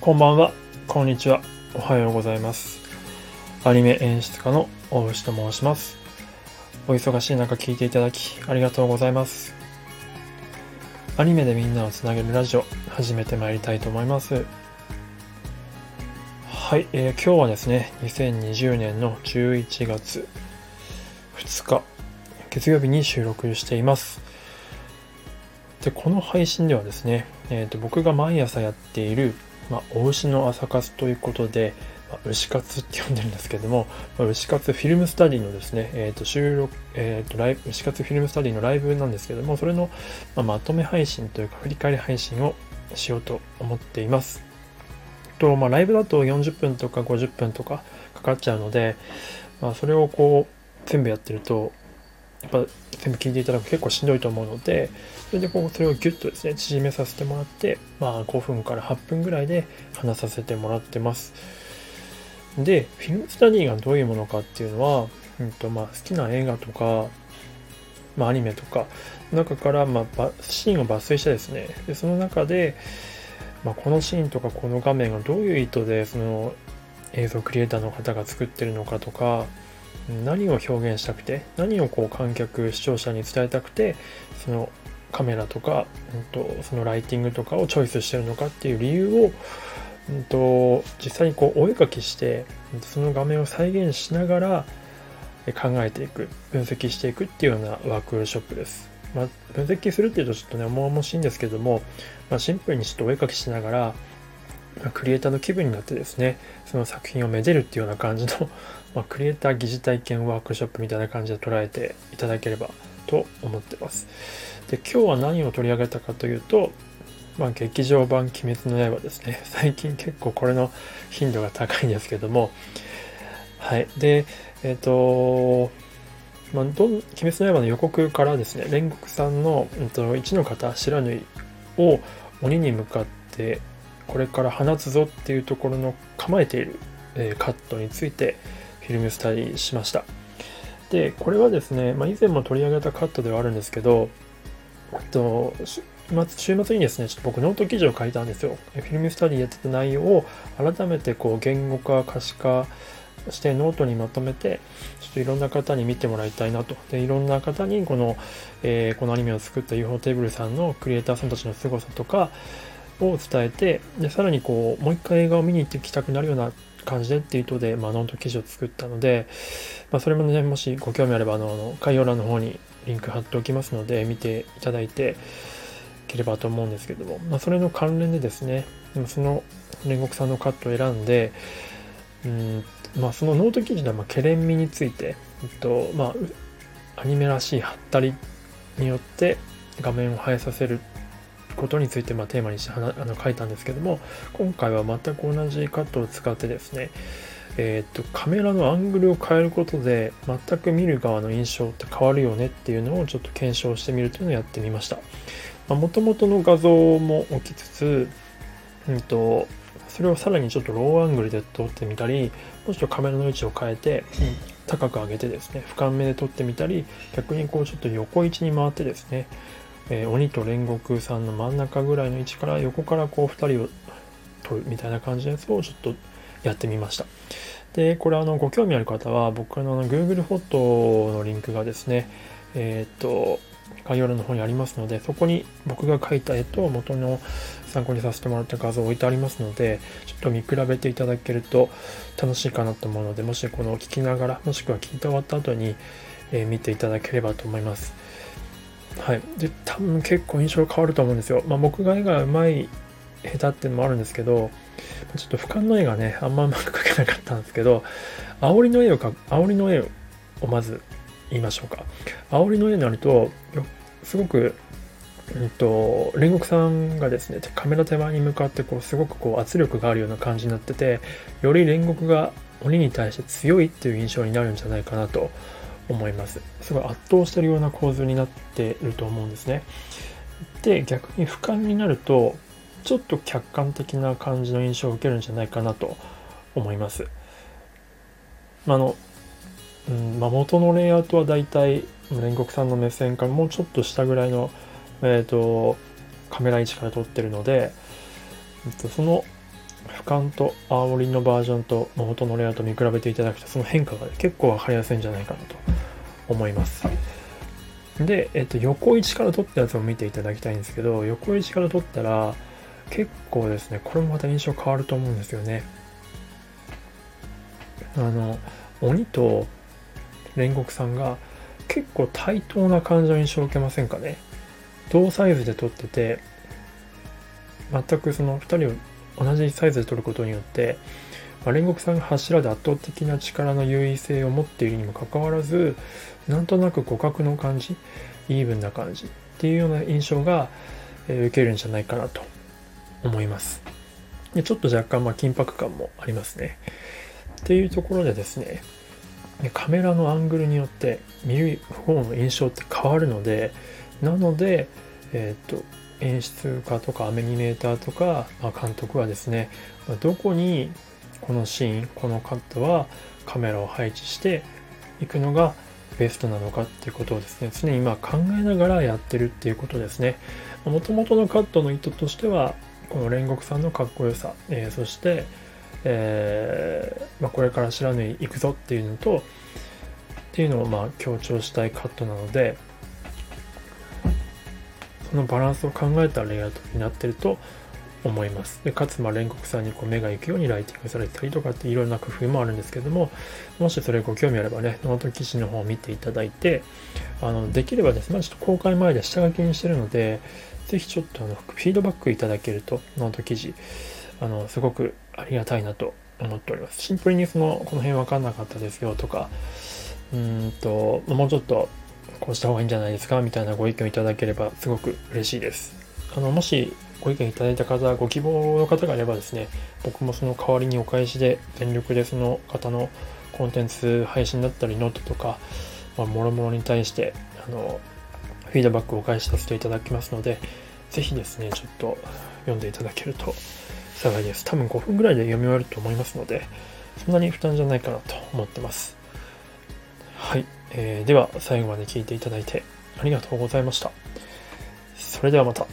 こんばんは、こんにちは、おはようございます。アニメ演出家の大牛と申します。お忙しい中聞いていただきありがとうございます。アニメでみんなをつなげるラジオ、始めてまいりたいと思います。はい、えー、今日はですね、2020年の11月2日、月曜日に収録しています。で、この配信ではですね、えーと、僕が毎朝やっている、まあ、お牛の朝活ということで、まあ、牛活って呼んでるんですけども、まあ、牛活フィルムスタディのですね、えー、と収録、えー、とライブ、牛活フィルムスタディのライブなんですけども、それの、ままとめ配信というか、振り返り配信をしようと思っています。と、まあ、ライブだと40分とか50分とかかかっちゃうので、まあ、それをこう、全部やってると、やっぱ全部聞いていただくと結構しんどいと思うので、それでこうそれをギュッとですね、縮めさせてもらって、まあ5分から8分ぐらいで話させてもらってます。で、フィルムスタディがどういうものかっていうのは、うんとまあ、好きな映画とか、まあ、アニメとか、中から、まあ、シーンを抜粋してですね、でその中で、まあ、このシーンとかこの画面がどういう意図でその映像クリエイターの方が作ってるのかとか、何を表現したくて何をこう観客視聴者に伝えたくてそのカメラとか、うんと、そのライティングとかをチョイスしてるのかっていう理由を、うんと、実際にこうお絵かきしてその画面を再現しながら考えていく分析していくっていうようなワークショップです。まあ、分析するっていうとちょっとね重々しいんですけども、まあ、シンプルにちょっとお絵かきしながらクリエイターの気分になってですね、その作品をめでるっていうような感じの、まあ、クリエイター疑似体験ワークショップみたいな感じで捉えていただければと思ってます。で、今日は何を取り上げたかというと、まあ、劇場版鬼滅の刃ですね。最近結構これの頻度が高いんですけども、はい。で、えっ、ー、と、まあ、どん、鬼滅の刃の予告からですね、煉獄さんの、うんと、一の方、白縫いを鬼に向かってこれから放つぞっていうところの構えている、えカットについてフィルムスタディしました。で、これはですね、まあ、以前も取り上げたカットではあるんですけど、と週末にですね、ちょっと僕ノート記事を書いたんですよ。フィルムスタディやってた内容を改めてこう言語化、可視化してノートにまとめて、ちょっといろんな方に見てもらいたいなと。で、いろんな方にこの、えー、このアニメを作った UFO テーブルさんのクリエイターさんたちの凄さとか、を伝えてでさらにこうもう一回映画を見に行ってきたくなるような感じでっていう意図で、まあ、ノート記事を作ったので、まあ、それもねもしご興味あればあの概要欄の方にリンク貼っておきますので見ていただいていければと思うんですけども、まあ、それの関連でですねその煉獄さんのカットを選んでうんまあ、そのノート記事では、まあ、ケレン味について、えっとまあ、アニメらしいハったりによって画面を映えさせることについてまテーマにしてあの書いたんですけども今回は全く同じカットを使ってですねえーと、カメラのアングルを変えることで全く見る側の印象って変わるよねっていうのをちょっと検証してみるというのをやってみました。もともとの画像も置きつつ、うんと、それをさらにちょっとローアングルで撮ってみたりもうちょっとカメラの位置を変えて、高く上げてですね俯瞰目で撮ってみたり逆にこうちょっと横位置に回ってですねえー、鬼と煉獄さんの真ん中ぐらいの位置から横からこう2人を取るみたいな感じのやつをちょっとやってみました。で、これあのご興味ある方は僕の Google フォトのリンクがですね、えっ、と、概要欄の方にありますので、そこに僕が描いた絵と元の参考にさせてもらった画像を置いてありますので、ちょっと見比べていただけると楽しいかなと思うので、もしこの聞きながら、もしくは聞いて終わった後に、えー、見ていただければと思います。はい。で、多分結構印象変わると思うんですよ。まあ僕が絵が上手い、下手っていうのもあるんですけど、ちょっと俯瞰の絵がね、あんまうまく描けなかったんですけど、煽りの絵を描く、煽りの絵をまず言いましょうか。煽りの絵になると、すごく、うんと、煉獄さんがですね、カメラ手前に向かってこう、すごくこう圧力があるような感じになってて、より煉獄が鬼に対して強いっていう印象になるんじゃないかなと思います。すごい圧倒してるような構図になっていると思うんですね。で、逆に俯瞰になると、ちょっと客観的な感じの印象を受けるんじゃないかなと思います。まあの、うんまあ、元のレイアウトはだいたい煉獄さんの目線からもうちょっと下ぐらいの、えーと、カメラ位置から撮ってるので、えっと、その俯瞰と青織のバージョンと元のレイアウト見比べていただくとその変化が結構分かりやすいんじゃないかなと思います。で、えっと、横位置から撮ったやつを見ていただきたいんですけど横位置から撮ったら結構ですねこれもまた印象変わると思うんですよね。あの鬼と煉獄さんが結構対等な感じの印象を受けませんかね。同サイズで撮ってて全くその2人を同じサイズで撮ることによって、まあ、煉獄さんが柱で圧倒的な力の優位性を持っているにもかかわらずなんとなく互角の感じイーブンな感じっていうような印象が、えー、受けるんじゃないかなと思います。でちょっと若干まあ緊迫感もありますね。っていうところでですねカメラのアングルによって見る方の印象って変わるのでなので、えっ、と演出家とかアメニメーターとか、まあ、監督はですねどこにこのシーンこのカットはカメラを配置していくのがベストなのかっていうことをですね。常に今考えながらやってるっていうことですね。もともとのカットの意図としてはこの煉獄さんのかっこよさ、えー、そしてえー、まあ、これから不知火行くぞっていうのとっていうのをまあ強調したいカットなのでそのバランスを考えたレイアウトになってると思います。でかつ、まあ、煉獄さんにこう目が行くようにライティングされたりとかっていろんな工夫もあるんですけども、もしそれご興味あればね、ノート記事の方を見ていただいて、あのできればですね、まあ、ちょっと公開前で下書きにしてるので、ぜひちょっとあのフィードバックいただけると、ノート記事、あの、すごくありがたいなと思っております。シンプルにその、この辺分かんなかったですよとか、うんと、もうちょっとこうした方がいいんじゃないですかみたいなご意見をいただければすごく嬉しいです。あの、もしご意見いただいた方、ご希望の方がいればですね、僕もその代わりにお返しで全力でその方のコンテンツ配信だったりノートとか、まあ、もろもろに対して、あの、フィードバックをお返しさせていただきますので、ぜひですね、ちょっと読んでいただけると幸いです。多分5分ぐらいで読み終わると思いますので、そんなに負担じゃないかなと思ってます。はい。えー、では、最後まで聞いていただいてありがとうございました。それではまた。